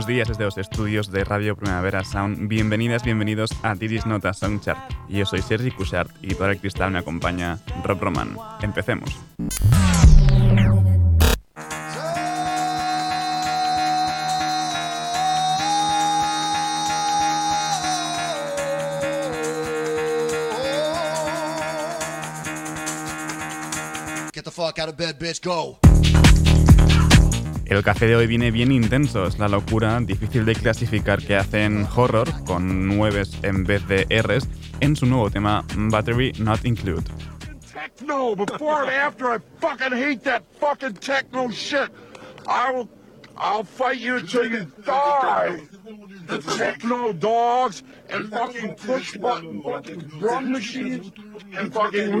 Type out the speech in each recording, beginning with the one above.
Buenos días desde los estudios de Radio Primavera Sound. Bienvenidas, bienvenidos a Didis Nota Soundchart. Yo soy Sergi Cushart y por el cristal me acompaña Rob Roman. Empecemos. Get the fuck out of bed, bitch, go. El café de hoy viene bien intenso, es la locura, difícil de clasificar que hacen horror, con nueves en vez de Rs, en su nuevo tema Battery Not Include. Techno, before and after, I fucking hate that fucking techno shit. I will, I'll fight you until you die. The techno dogs and fucking push button fucking drum machines and fucking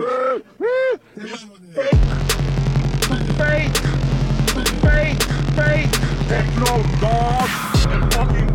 fake fake techno dog and fucking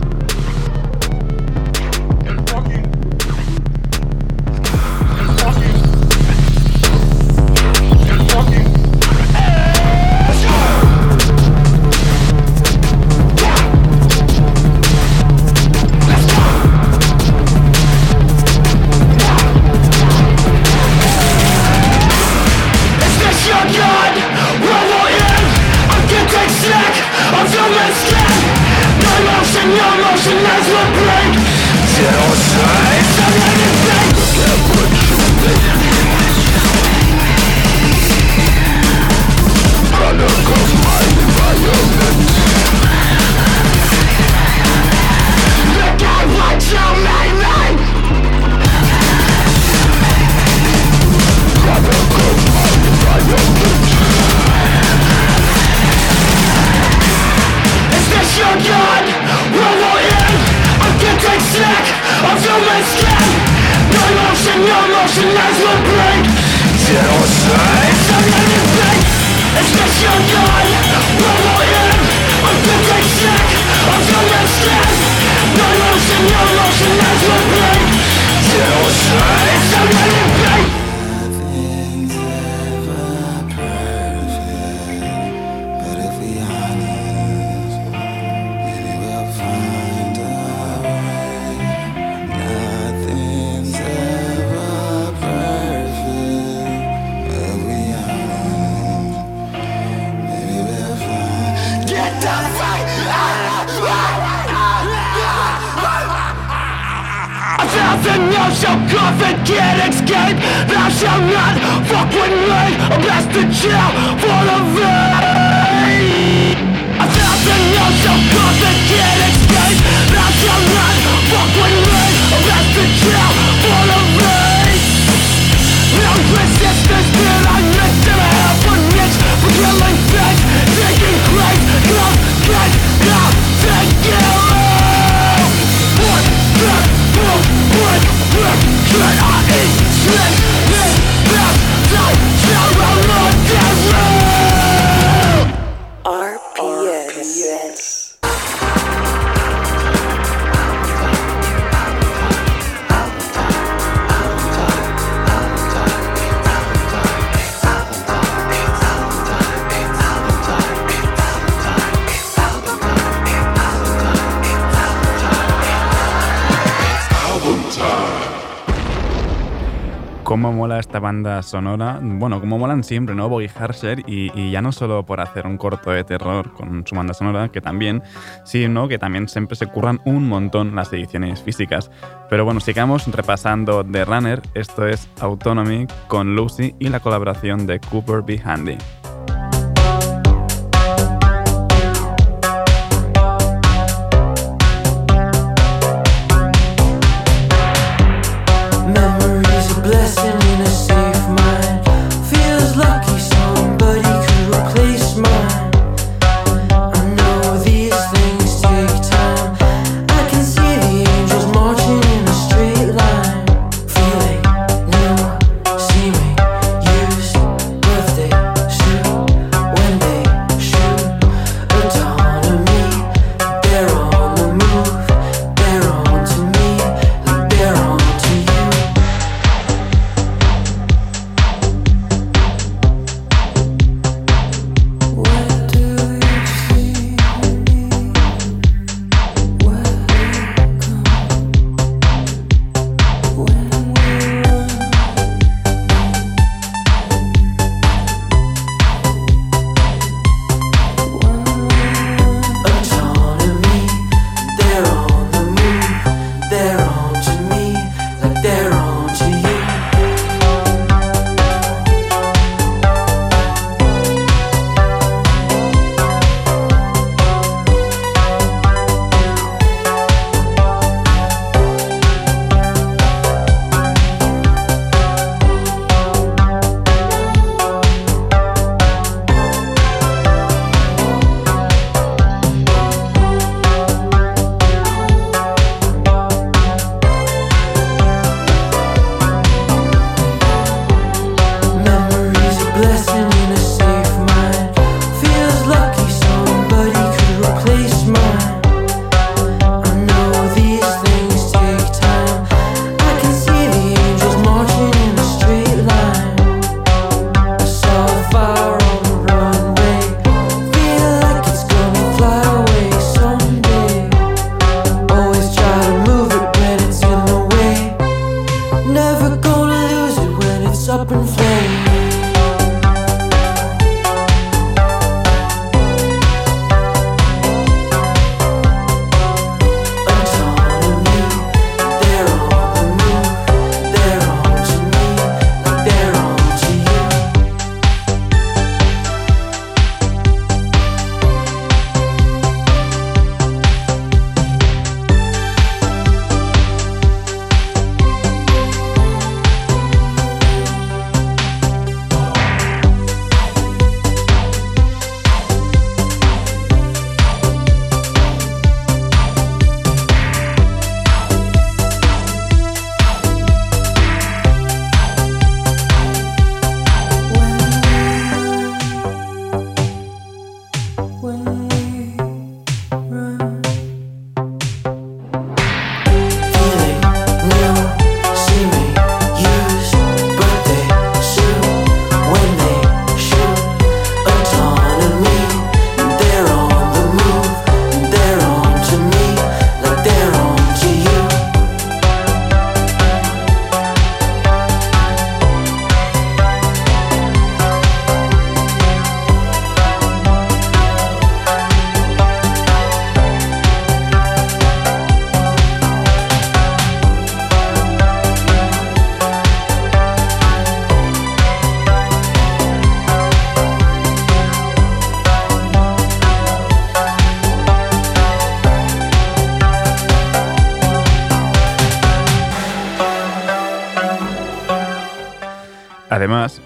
banda sonora. Bueno, como molan siempre, ¿no? Boggy Harsher, y, ya no solo por hacer un corto de terror con su banda sonora, que también, sino que también siempre se curran un montón las ediciones físicas. Pero bueno, sigamos repasando The Runner. Esto es Autonomy con Lucy y la colaboración de Cooper B. Handy.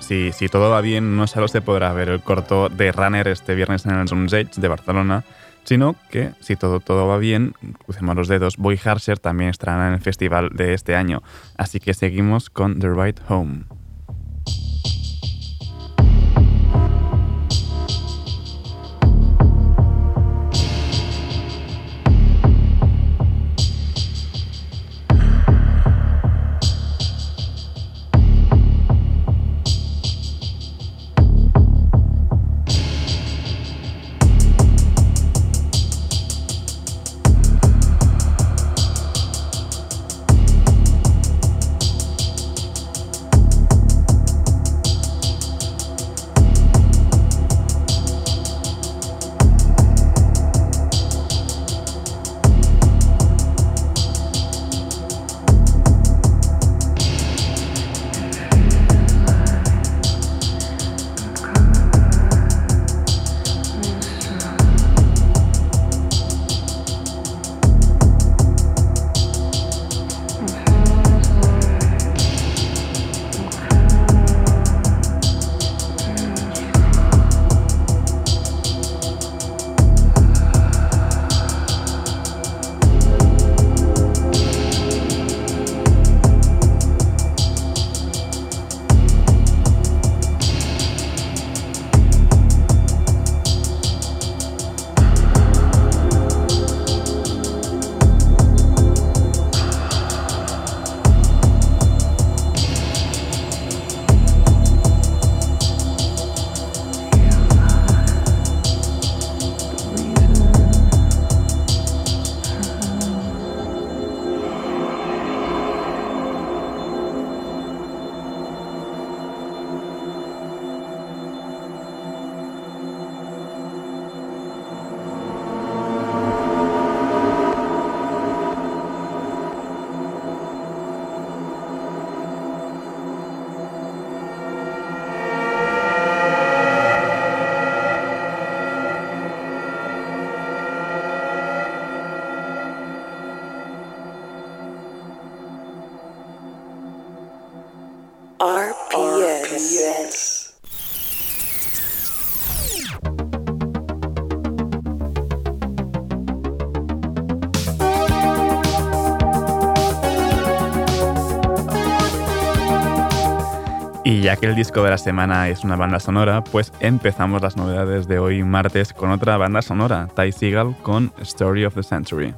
Además, si, todo va bien, no solo se podrá ver el corto de Runner este viernes en el Edge de Barcelona, sino que, si todo, todo va bien, crucemos los dedos, Boy Harsher también estará en el festival de este año. Así que seguimos con The Right Home. Y ya que el disco de la semana es una banda sonora, pues empezamos las novedades de hoy martes con otra banda sonora, Ty Seagal con Story of the Century.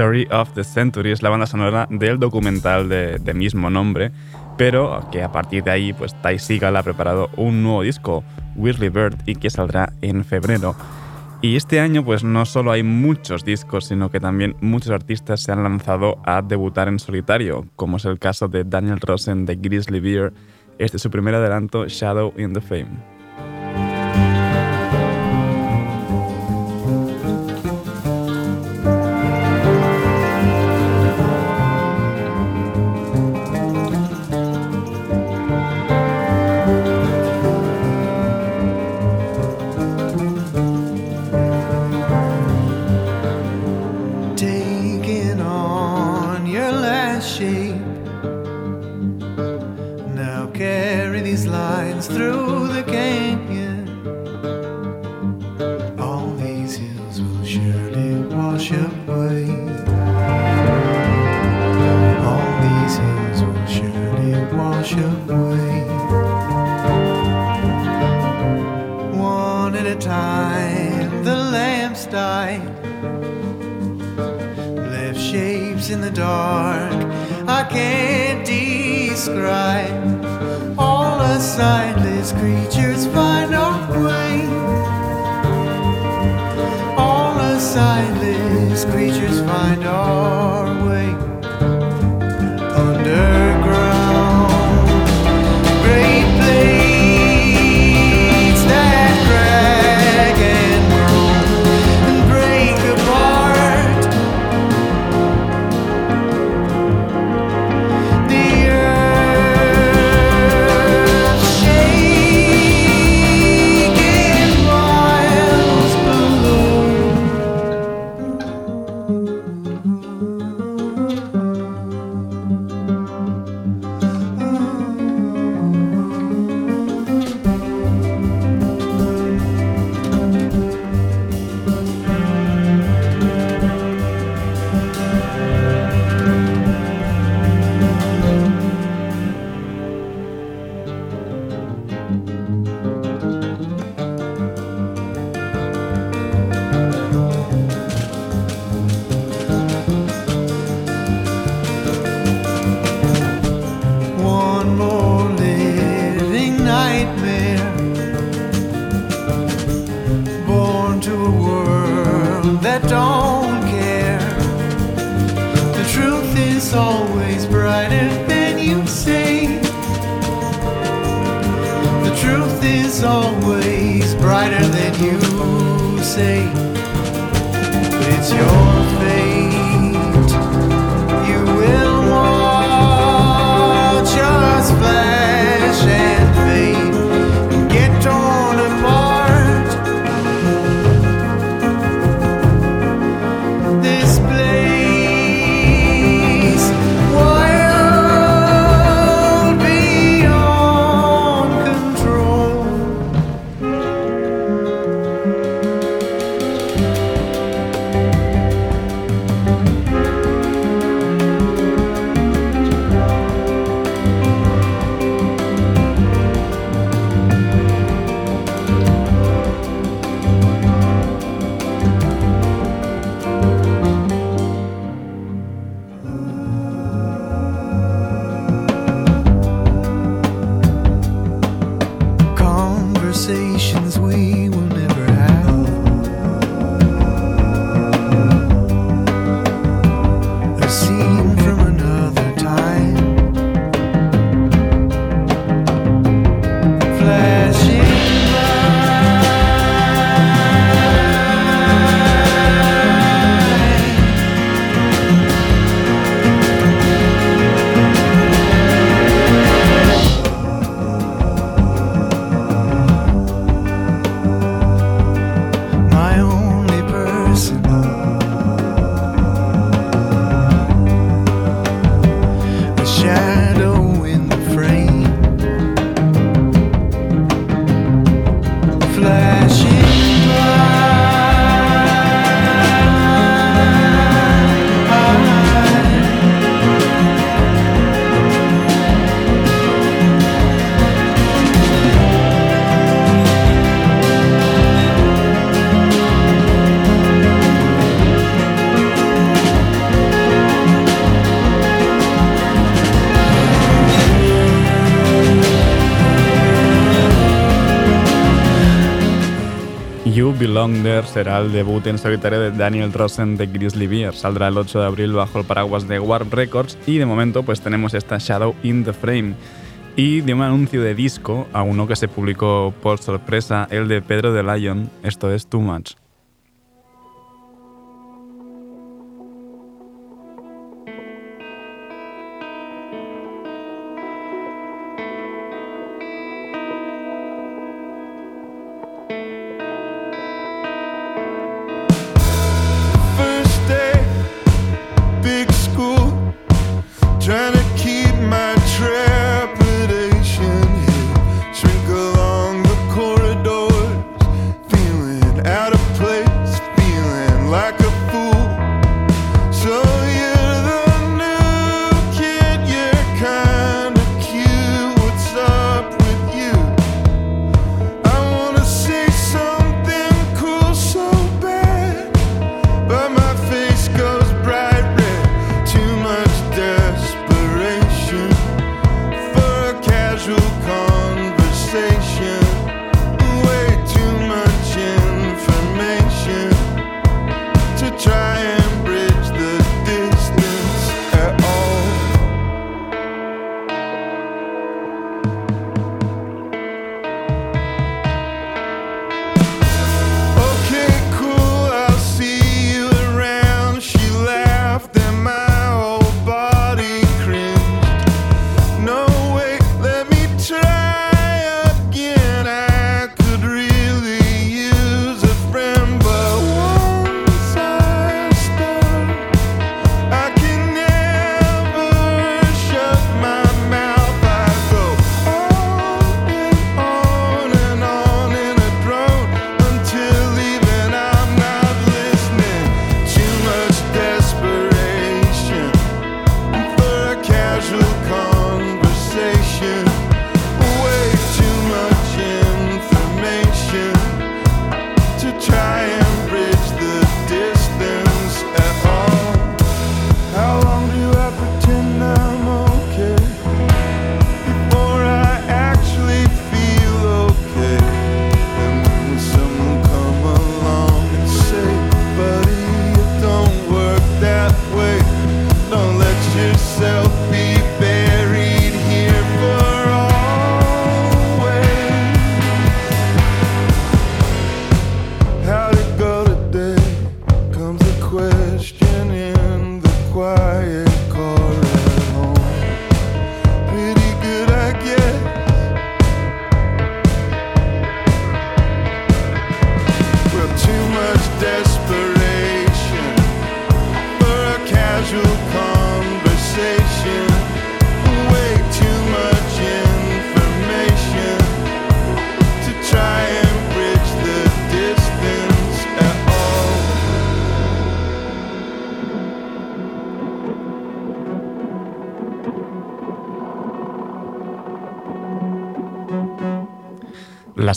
Story of the Century es la banda sonora del documental de, mismo nombre, pero que a partir de ahí, pues Ty Seagal ha preparado un nuevo disco, Whirly Bird, y que saldrá en febrero. Y este año, pues no solo hay muchos discos, sino que también muchos artistas se han lanzado a debutar en solitario, como es el caso de Daniel Rosen de Grizzly Bear. Este es su primer adelanto, Shadow in the Fame. There será el debut en solitario de Daniel Rosen de Grizzly Bear. Saldrá el 8 de abril bajo el paraguas de Warp Records y de momento pues tenemos esta Shadow in the Frame. Y de un anuncio de disco a uno que se publicó por sorpresa, el de Pedro de Lion, esto es Too Much.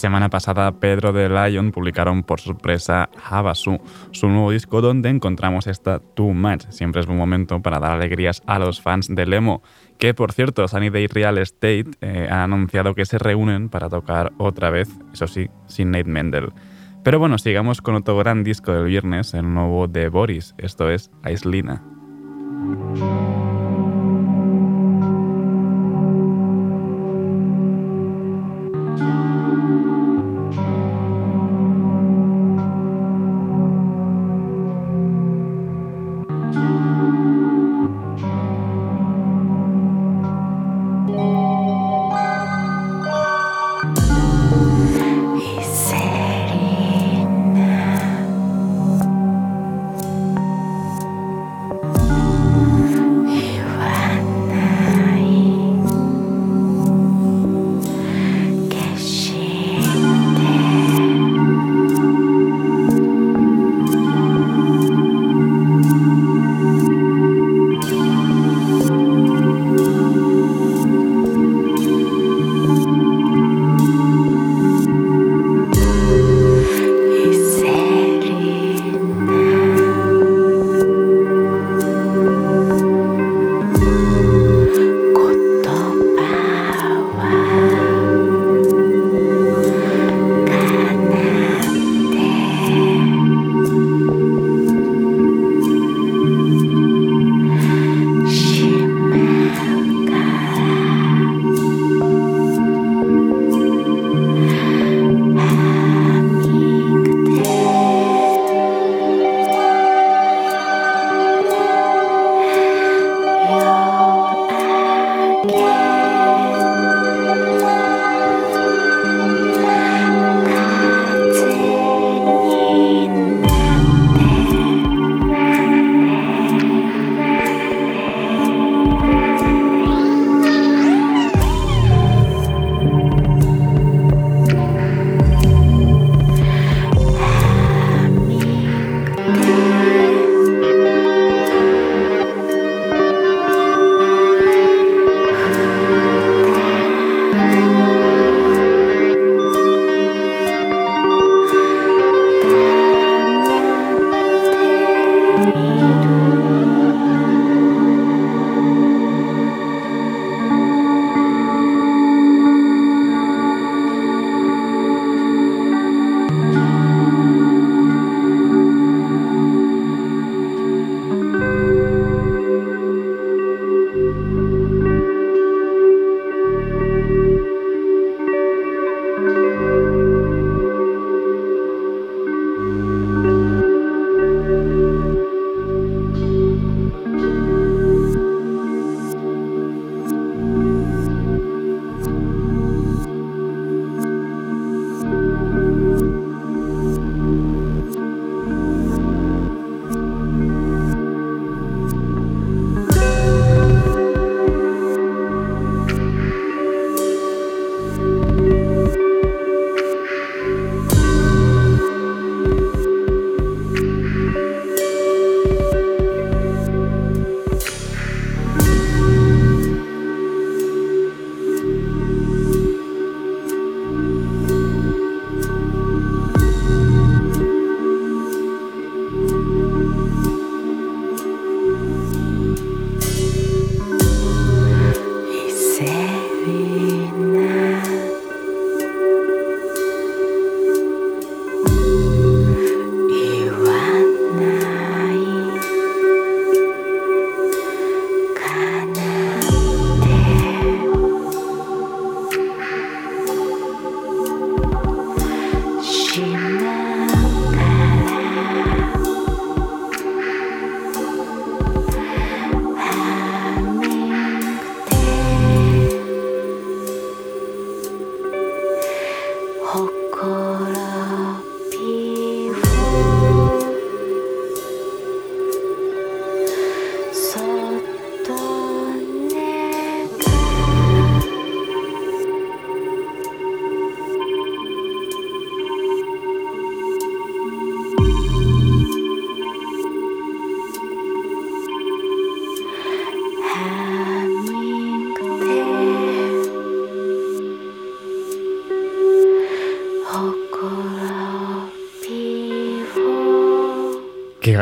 Semana pasada Pedro de Lion publicaron por sorpresa Havasu, su nuevo disco donde encontramos esta Too Much. Siempre es buen momento para dar alegrías a los fans de Lemo, que por cierto Sunny Day Real Estate eh, ha anunciado que se reúnen para tocar otra vez, eso sí, sin Nate Mendel. Pero bueno, sigamos con otro gran disco del viernes, el nuevo de Boris, esto es Aislina.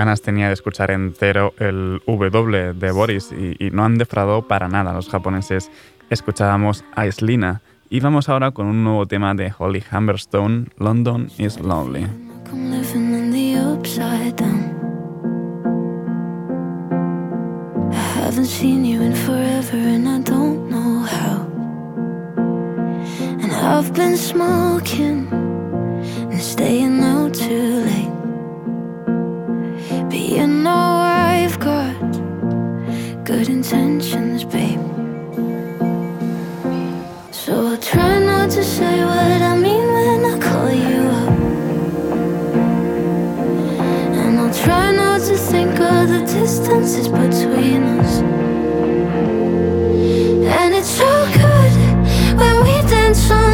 Ganas tenía de escuchar entero el W de Boris y, no han defraudado para nada los japoneses. Escuchábamos a Islina y vamos ahora con un nuevo tema de Holly Humberstone, London is Lonely. I've been smoking and staying out you know I've got good intentions, babe. So I'll try not to say what I mean when I call you up. And I'll try not to think of the distances between us. And it's so good when we dance all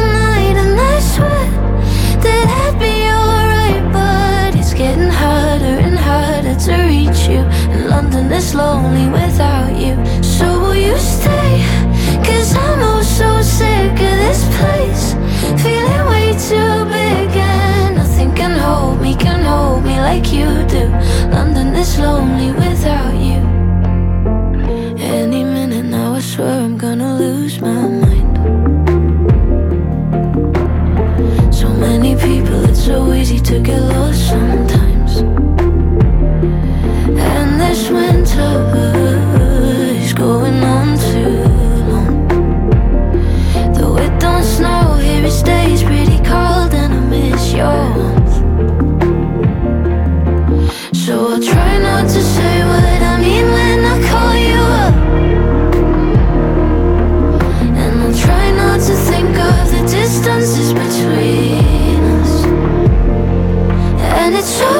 Lonely without you. So will you stay? Cause I'm oh so sick of this place, feeling way too big, and nothing can hold me, can hold me like you do. London is lonely without you. Any minute now, I swear I'm gonna lose my mind. So many people, it's so easy to get lost sometimes. And this winter is going on too long. Though it don't snow here, it stays pretty cold, and I miss. So I'll try not to say what I mean when I call you up. And I'll try not to think of the distances between us. And it's so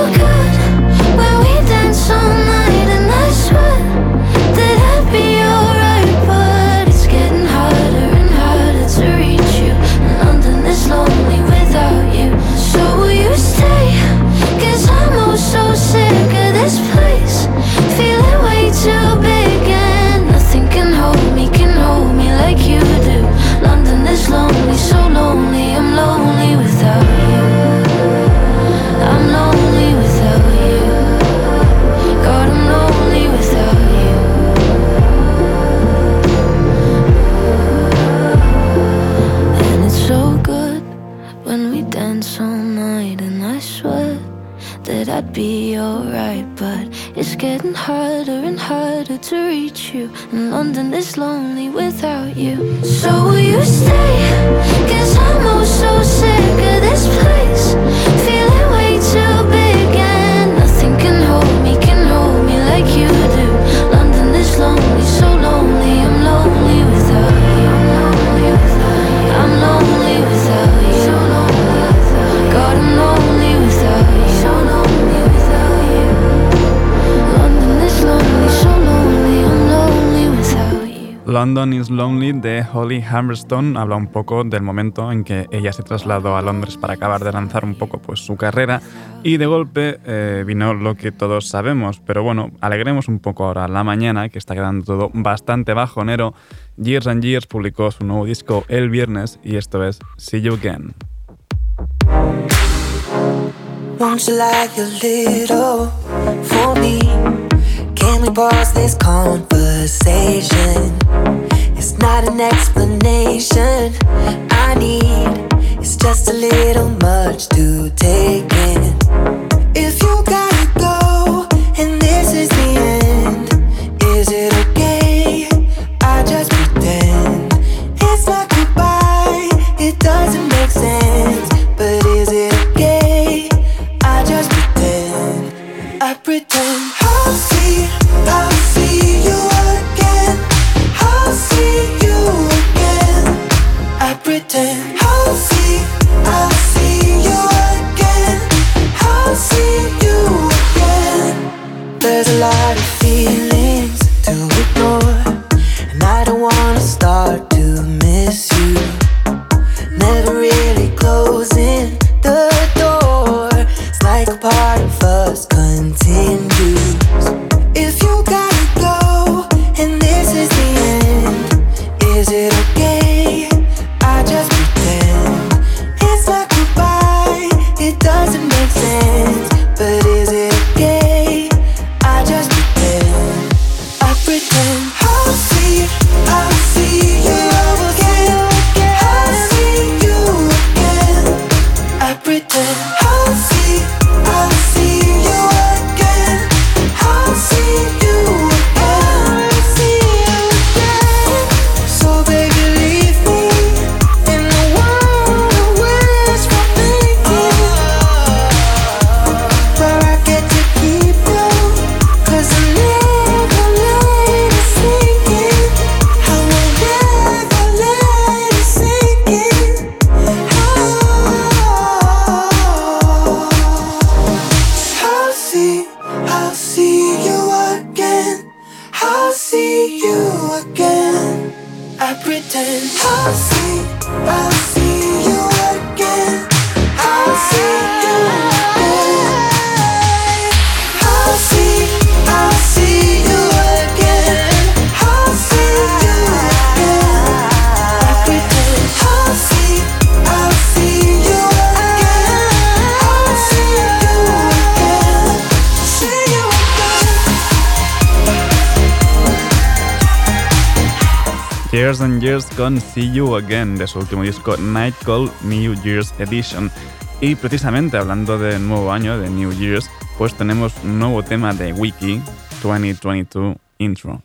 London is Lonely de Holly Hammerstone habla un poco del momento en que ella se trasladó a Londres para acabar de lanzar un poco pues, su carrera y de golpe eh, vino lo que todos sabemos. Pero bueno, alegremos un poco ahora la mañana, que está quedando todo bastante bajonero. Years and Years publicó su nuevo disco el viernes y esto es See You Again. Can we pause this conversation? It's not an explanation I need. It's just a little much to take again. I pretend I see, I see you. Years con See You Again de su último disco Night Call New Year's Edition. Y precisamente hablando de nuevo año, de New Year's, pues tenemos un nuevo tema de Wiki 2022 Intro.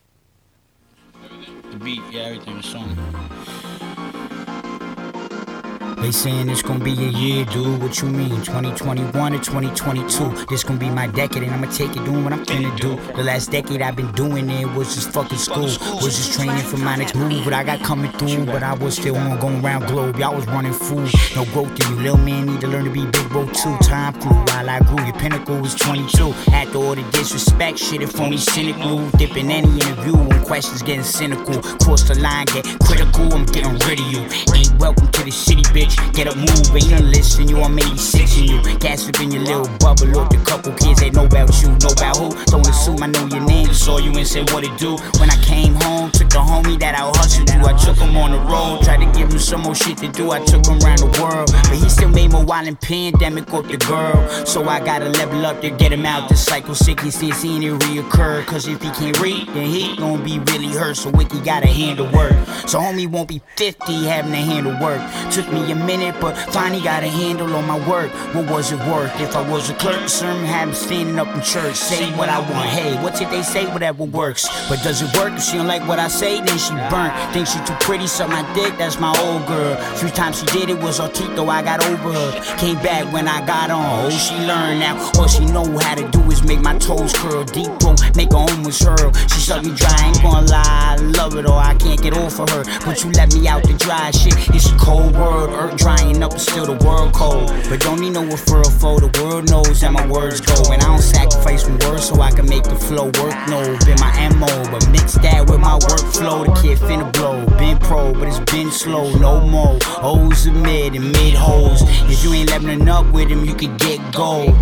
They saying it's gonna be a year, dude. What you mean? 2021 or 2022? This gonna be my decade, and I'ma take it doing what I'm finna do. The last decade I've been doing it was just fucking school. Was just training for my next move. What I got coming through, but I was still on going around globe. Y'all was running fool. No growth in you, little man need to learn to be big bro too. Time flew while I grew. Your pinnacle was 22. After all the disrespect, shit, if only cynical. Dipping any interview when questions getting cynical. Cross the line, get critical. I'm getting rid of you. Ain't welcome to the city, bitch. Get up, move, ain't done listen. You, I'm 86 in you. Gas up in your little bubble. Look, the couple kids they know about you, know about who. Don't assume I know your name. Saw you and said what it do. When I came home, took the homie that I hustled you. I took him on the road, tried to give him some more shit to do. I took him around the world, but he still made more while in pandemic with the girl. So I gotta level up to get him out the cycle. Sick, he still seeing it reoccur. Cause if he can't read, then he gon' be really hurt. So Wiki gotta handle work. So homie won't be 50 having to handle work. Took me a minute, but finally got a handle on my work. What was it worth? If I was a clerk, had me standing up in church, say what I want. Hey, what's it they say? Whatever works. But does it work? If she don't like what I say, then she burnt. Think she too pretty, suck my dick, that's my old girl. Few times she did it was though I got over her. Came back when I got on. Oh, she learned now. All she know how to do is make my toes curl. Deep throat, make her almost hurl. She suck me dry, ain't gonna lie. I love it or I can't get of her. But you let me out the dry shit. It's a cold world, earth drying up, it's still the world cold. But don't need no referral for the world knows how my words go. And I don't sacrifice my words so I can make the flow work. No, been my MO, but mix that with my workflow. The kid finna blow. Been pro, but it's been slow, no more. O's are mid and mid holes. If you ain't leveling up with him, you can get gold.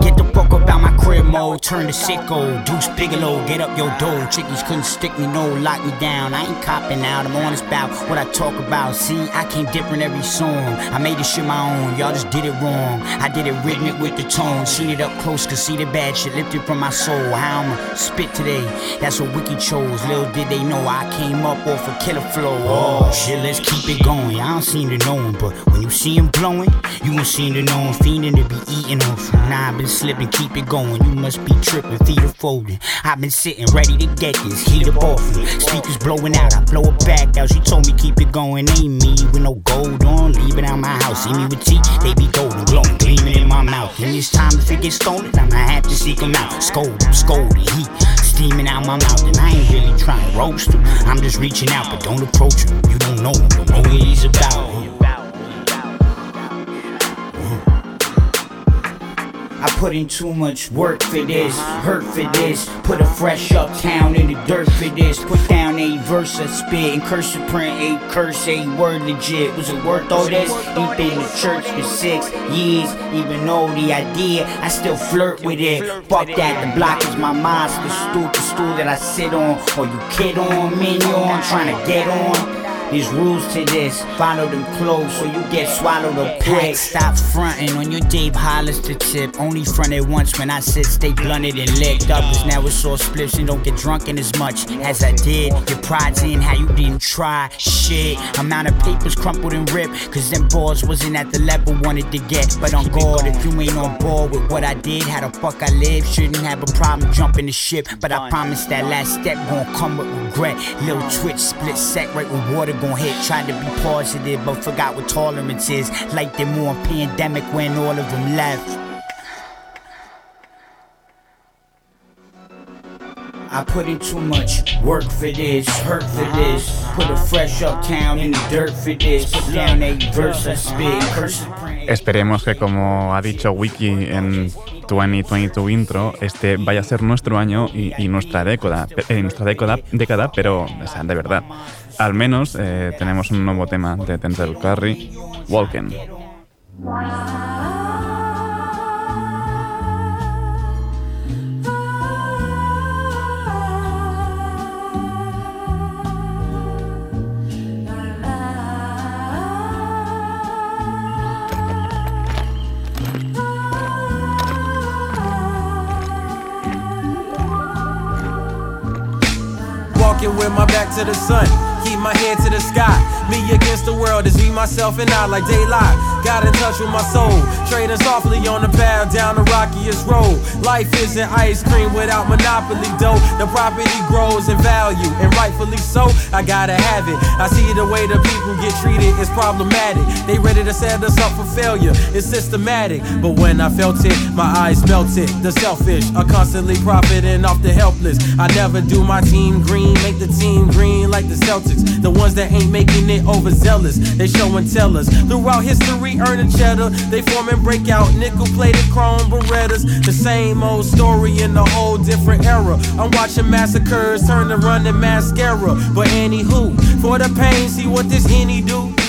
Get the fuck up out my crib mode, turn to sicko. Deuce Bigalow, get up your dough. Chickies couldn't stick me, no, lock me down. I ain't copping out, I'm honest about what I talk about. See, I came different every song. I made this shit my own, y'all just did it wrong. I did it rhythmic with the tone. Seen it up close, could see the bad shit lifted from my soul. How I'ma spit today, that's what Wiki chose. Little did they know I came up off a killer flow. Oh shit, let's keep it going. I don't seem to know him, but when you see him blowing, you gon' seem to know him fiending to be eating off. Nah, I've been slipping, keep it going. You must be tripping, feet are folding. I've been sitting ready to get this heat up off. Speakers blowing out, I blow it back out. She told me keep it going, ain't me with no gold on. Leave it out my house, see me with teeth, they be golden, glowing, gleaming in my mouth. And it's time if it gets stolen, I'ma have to seek him out. Scold him, scold him, heat steaming out my mouth, and I ain't really trying to roast him. I'm just reaching out, but don't approach him. You don't know him, don't know what he's about. I put in too much work for this, hurt for this. Put a fresh uptown in the dirt for this. Put down a verse, a spit, and cursive print, a curse, a word legit. Was it worth all this? Ain't been to church for six years, even though the idea, I still flirt with it. Fuck that, the block is my mind, the stool, the stool that I sit on. Or you kid on, menu on, trying to get on. There's rules to this, follow them close so you get swallowed up quick. Stop fronting on your Dave Hollis to tip. Only fronted once when I said stay blunted and licked up. Cause now it's all spliffs and don't get drunken as much as I did. Your pride's in how you didn't try shit. Amount of papers crumpled and ripped. Cause them boards wasn't at the level wanted to get. But on guard, if you ain't on board with what I did, how the fuck I live, shouldn't have a problem jumping the ship. But I promise that last step gon' come with regret. Little twitch, split sec right with water gon' hit. Tried to be positive, but forgot what tolerance is. Like them more pandemic when all of them left. I put in too much work for this, hurt for this. Put a fresh uptown in the dirt for this. Put down a verse, I spit, curse Esperemos que como ha dicho Wiki en 2022 intro, este vaya a ser nuestro año y, y nuestra década, eh, nuestra década, década, pero o sea, de verdad. Al menos eh, tenemos un nuevo tema de Denzel Curry. Walking with my back to the sun, keep my head to the sky. Me against the world is me, myself, and I like daylight. Got in touch with my soul, trading softly on the path down the rockiest road. Life isn't ice cream without monopoly dough. The property grows in value, and rightfully so. I gotta have it. I see the way the people get treated is problematic. They ready to set us up for failure. It's systematic, but when I felt it, my eyes melted. The selfish are constantly profiting off the helpless. I never do my team green, make the team green like the Celtics. The ones that ain't making it overzealous, they show and tell us. Throughout history, earning cheddar, they form and break out nickel plated chrome berettas. The same old story in a whole different era. I'm watching massacres turn to running mascara. But anywho, for the pain, see what this henny do.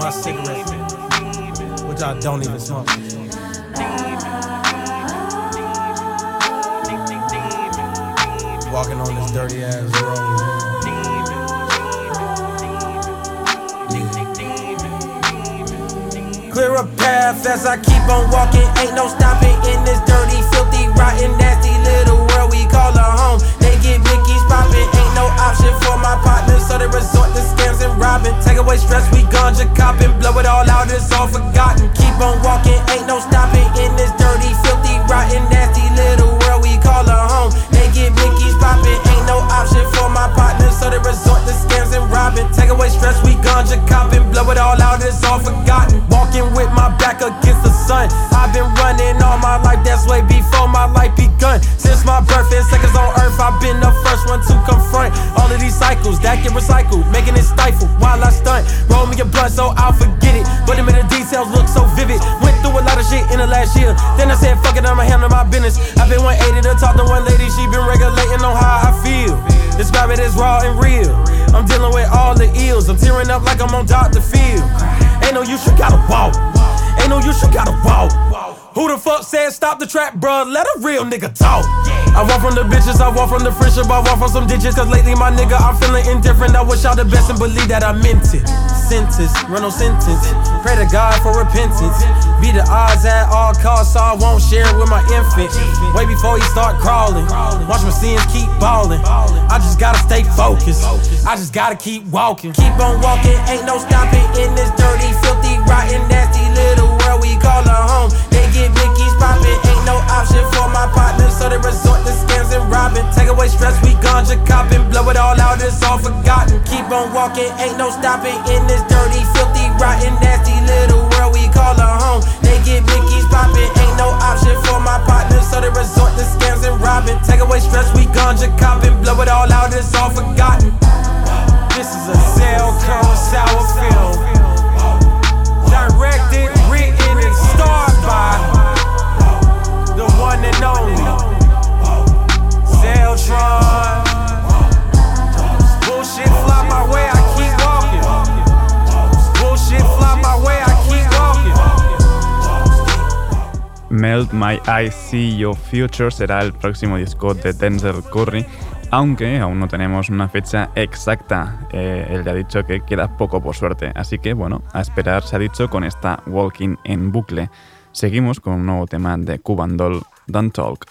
My cigarette, which I don't even smoke. Walking on this dirty ass road. Clear a path as I keep on walking. Ain't no stopping in this dirty, filthy, rotten, nasty little world we call a home. They get Mickey's popping, option for my partners, so they resort to scams and robbing. Take away stress, we ganja copping, blow it all out, it's all forgotten. Keep on walking, ain't no stopping in this dirty, filthy, rotten, nasty little world we call a home. They get Mickey's popping, ain't no option for my partners, so they resort to scams and robbing. Take away stress, we ganja copping, blow it all out, it's all forgotten. Walking with my back against the sun. I've been running all my life, that's way before my life begun. Since my birth and seconds on earth, I've been the raw and real. I'm dealing with all the ills, I'm tearing up like I'm on Dr. Phil. Ain't no use, you gotta walk. Ain't no use, you gotta walk. Who the fuck said stop the trap, bruh? Let a real nigga talk. I walk from the bitches, I walk from the friendship, I walk from some ditches. Cause lately, my nigga, I'm feeling indifferent. I wish y'all the best and believe that I meant it. Sentence, run no sentence. Pray to God for repentance. Be the odds at all costs, so I won't share it with my infant. Way before he start crawling. Watch my sins keep balling. I just gotta stay focused. I just gotta keep walking. Keep on walking, ain't no stopping in this dirty, filthy, rotten, nasty little world we call a home. They get Mickey's popping, ain't no option for my partners, so they resort to scams and robbing. Take away stress, we ganja copping, blow it all out, it's all forgotten. Keep on walking, ain't no stopping in this dirty, filthy, rotten, nasty little call a home. They get Mickey's popping, ain't no option for my partners, so they resort to scams and robbing. Take away stress, we ganja copping, blow it all out, it's all forgotten. This is a cell cone sour film. Directed, written, and starred by the one and only Zeltron. Melt My Eyes See Your Future será el próximo disco de Denzel Curry, aunque aún no tenemos una fecha exacta. Eh, él ya ha dicho que queda poco por suerte, así que bueno, a esperar se ha dicho con esta Walking en bucle. Seguimos con un nuevo tema de Cuban Doll, Don't Talk.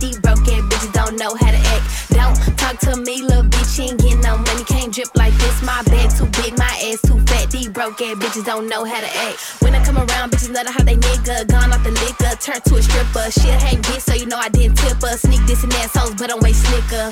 These broke ass bitches don't know how to act. Don't talk to me, little bitch. Ain't getting no money. Can't drip like this. My bag too big, my ass too fat. These broke ass bitches don't know how to act. When I come around, bitches know how they nigga. Gone off the liquor, turn to a stripper. Shit hang bitch, so you know I didn't tip her. Sneak this and that, assholes, but I'm way slicker.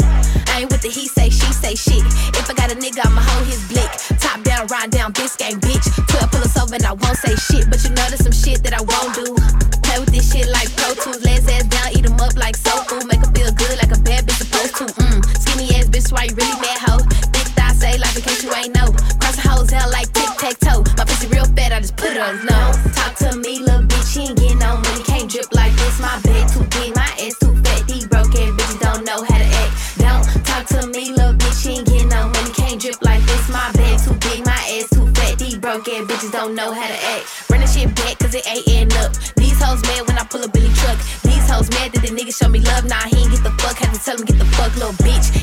I ain't with the he say, she say shit. If I got a nigga, I'ma hold his blick. Top down, ride down, this game, bitch. 12 pull us over and I won't say shit. But you know there's some shit that I won't do. Play with this shit like Pro Tools. Legs ass down, eat them up like soul food. Make her feel good like a bad bitch supposed to. Mm. Skinny ass bitch, why you really mad, hoe? Big thigh say like in case you ain't know. Cross the hoes out like tic tac toe. My pussy real fat, I just put it on nose. Talk to me, little bitch, he ain't getting no money. Can't drip like this. My bed too big, my ass too fat. These broke ass bitches don't know how to act. Don't talk to me, little bitch, he ain't getting no money. Can't drip like this. My bed too big, my ass too fat. These broke ass bitches don't know how to act. Run the shit back, cause it ain't end up. These hoes mad when I pull up Billy truck. These hoes mad that the nigga show me love. Nah, he ain't get the fuck. Had to tell him get the fuck, little bitch.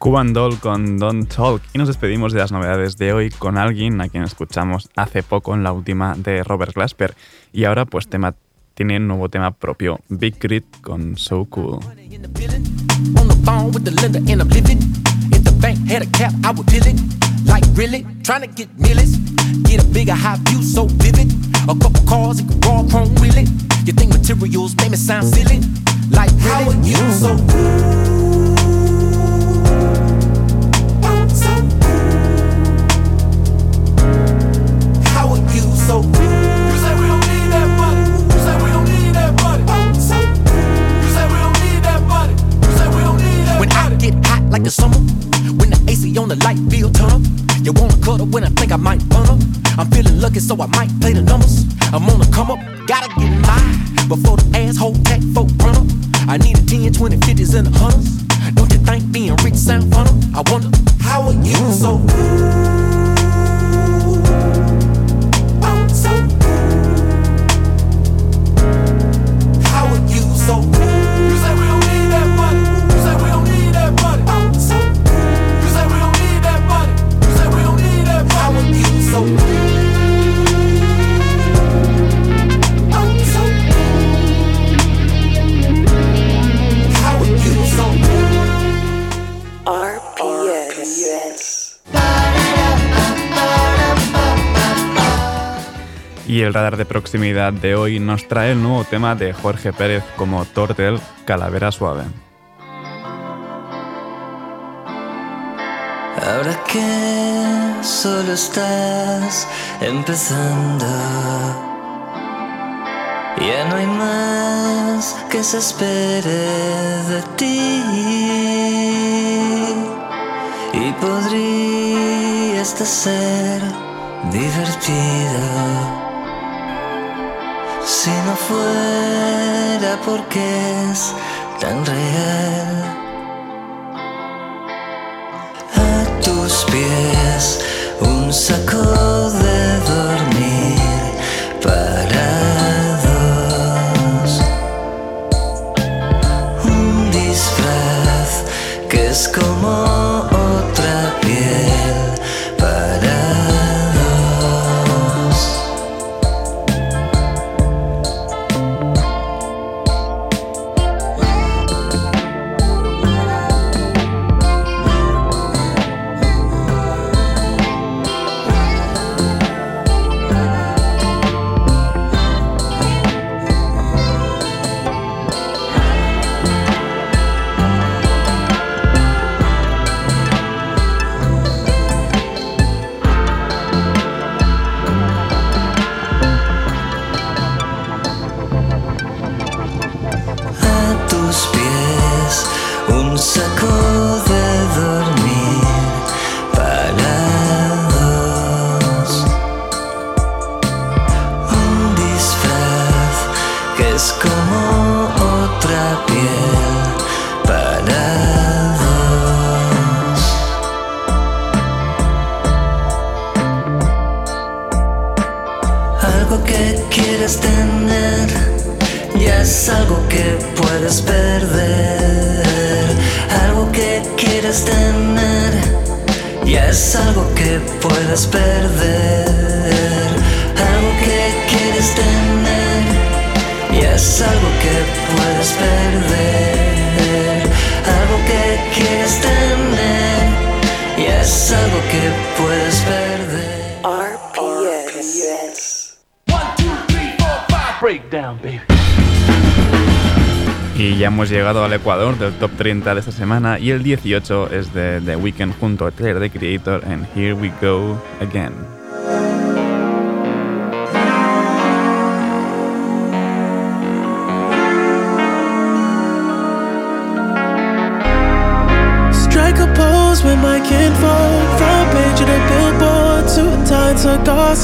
Cuban Doll con Don't Talk y nos despedimos de las novedades de hoy con alguien a quien escuchamos hace poco en la última de Robert Glasper y ahora pues tema, tiene un nuevo tema propio, Big K.R.I.T. con So Cool. On the phone with the lender and I'm living. If the bank had a cap, I would peel it. Like really, trying to get millions. Get a bigger high view, so vivid. A couple cars, it could raw chrome wheel it. You think materials make me sound silly? Like really? How are you so How like the summer, when the AC on the light bill turn up, you wanna cut cuddle when I think I might burn up. I'm feeling lucky, so I might play the numbers. I'm on the come up, gotta get mine before the asshole tech folk run up. I need a 10, 20, 50s, and a hundreds. Don't you think being rich sound fun? I wonder how are you so How Y el radar de proximidad de hoy nos trae el nuevo tema de Jorge Pérez como Tortel Calavera Suave. Ahora que solo estás empezando, ya no hay más que se espere de ti. Y podría hasta ser divertido si no fuera porque es tan real. A tus pies un saco de que puedes perder, algo que quieres tener y es algo que puedes perder. Breakdown, baby. Y ya hemos llegado al Ecuador del top 30 de esta semana y el 18 es de The Weeknd junto a Tyler, The Creator en Here We Go Again.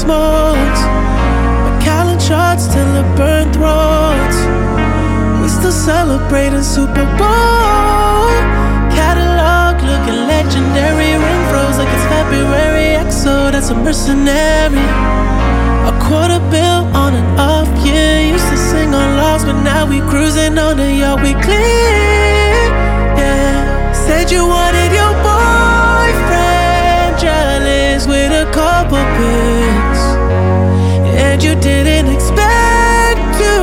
Cigar smokes Macallan shots till it burn throats. We still celebrating Super Bowl. Catalog looking legendary. Ring froze like it's February. XO, that's a mercenary. A quarter bill on and off, yeah Used to sing on lost, but now we cruising on the yacht we clear, yeah. Said you wanted your boyfriend. Jealous with a couple pics And you didn't expect to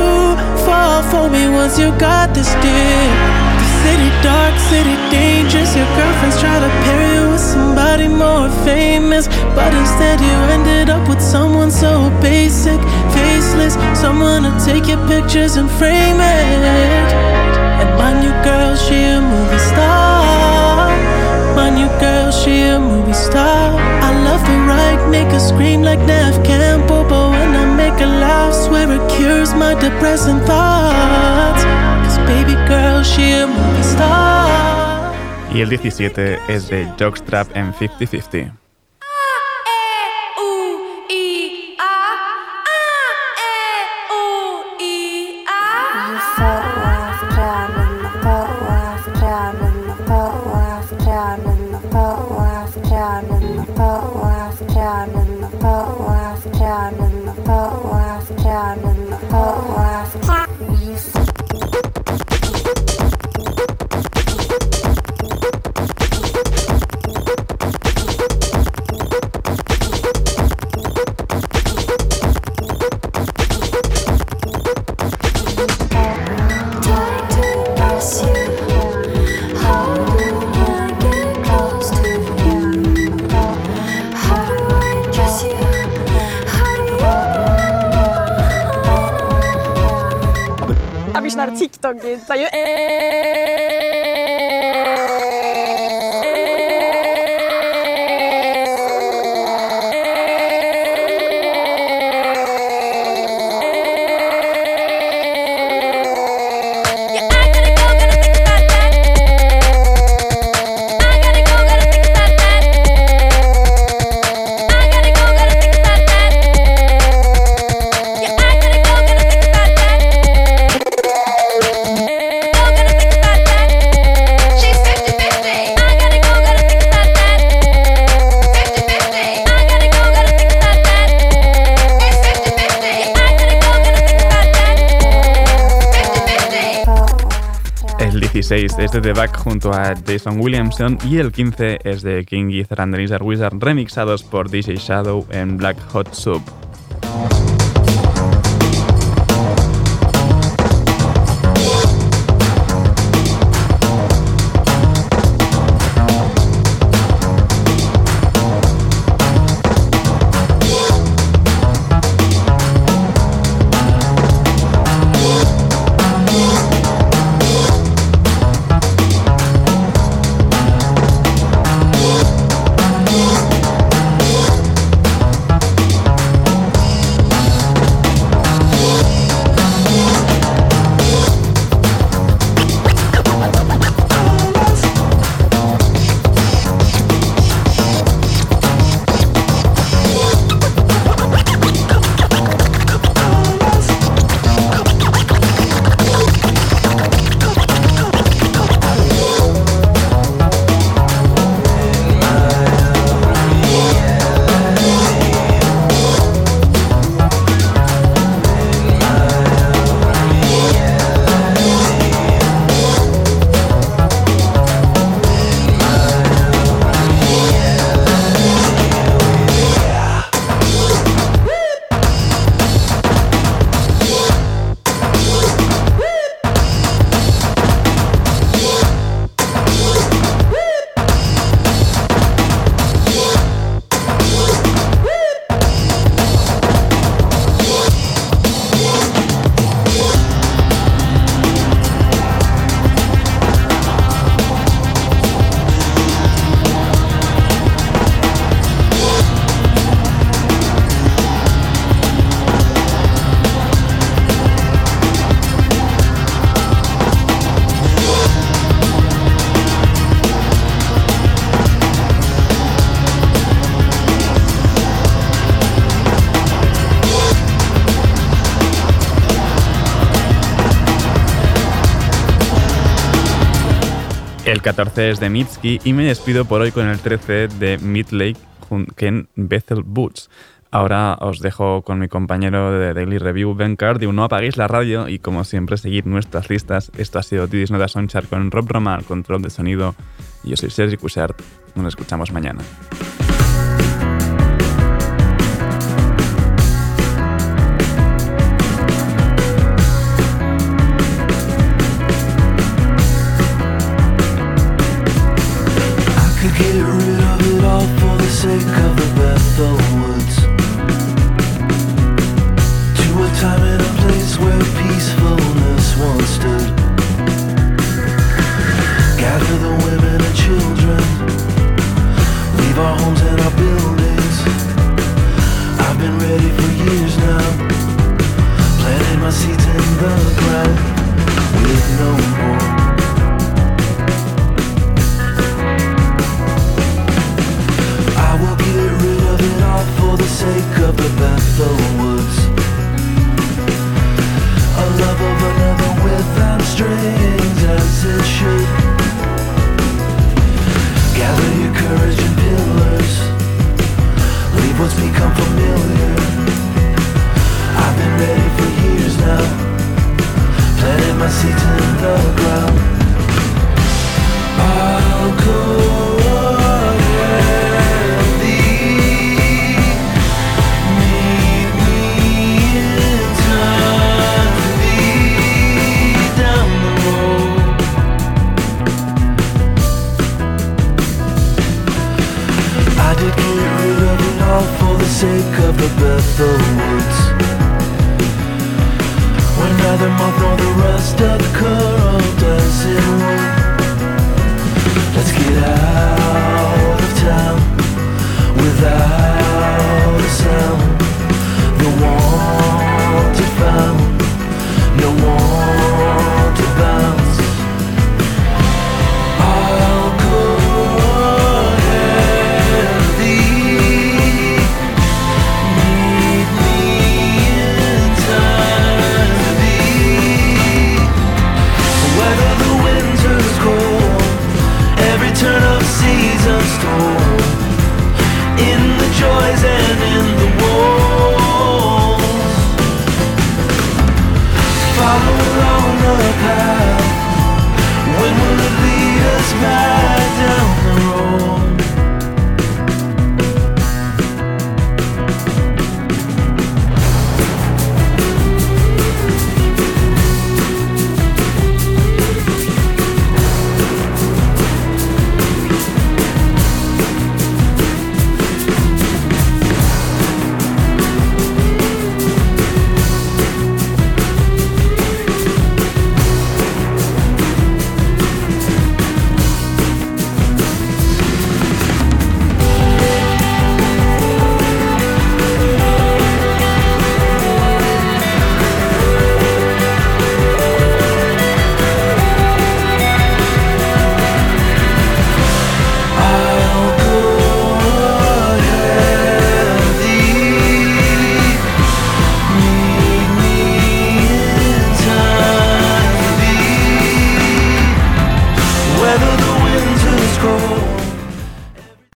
fall for me once you got this dick The city dark, city dangerous. Your girlfriends try to pair you with somebody more famous. But instead you ended up with someone so basic Faceless, someone to take your pictures and frame it. And my new girl, she a movie star. My new girl, she a movie star. I love the right, make her scream like Neve Campbell Her laugh, swear it cures my depressing thoughts Cause baby girl, she a movie star Y el 17 es de Jockstrap en 50-50. 16 es de The Back junto a Jason Williamson y el 15 es de King Gizzard and the Wizard remixados por DJ Shadow en Black Hot Soup. El 14 es de Mitski y me despido por hoy con el 13 de Midlake Ken Bethel Boots. Ahora os dejo con mi compañero de Daily Review, Ben Cardio. No apaguéis la radio y, como siempre, seguid nuestras listas. Esto ha sido Tidis Notas Sonchar con Rob Roma control de sonido. Y yo soy Sergi Cushart. Nos escuchamos mañana. words. When neither mouth nor the rest of the coral does it work. Let's get out of town without. sand in the walls. Follow along the path. When will it lead us back?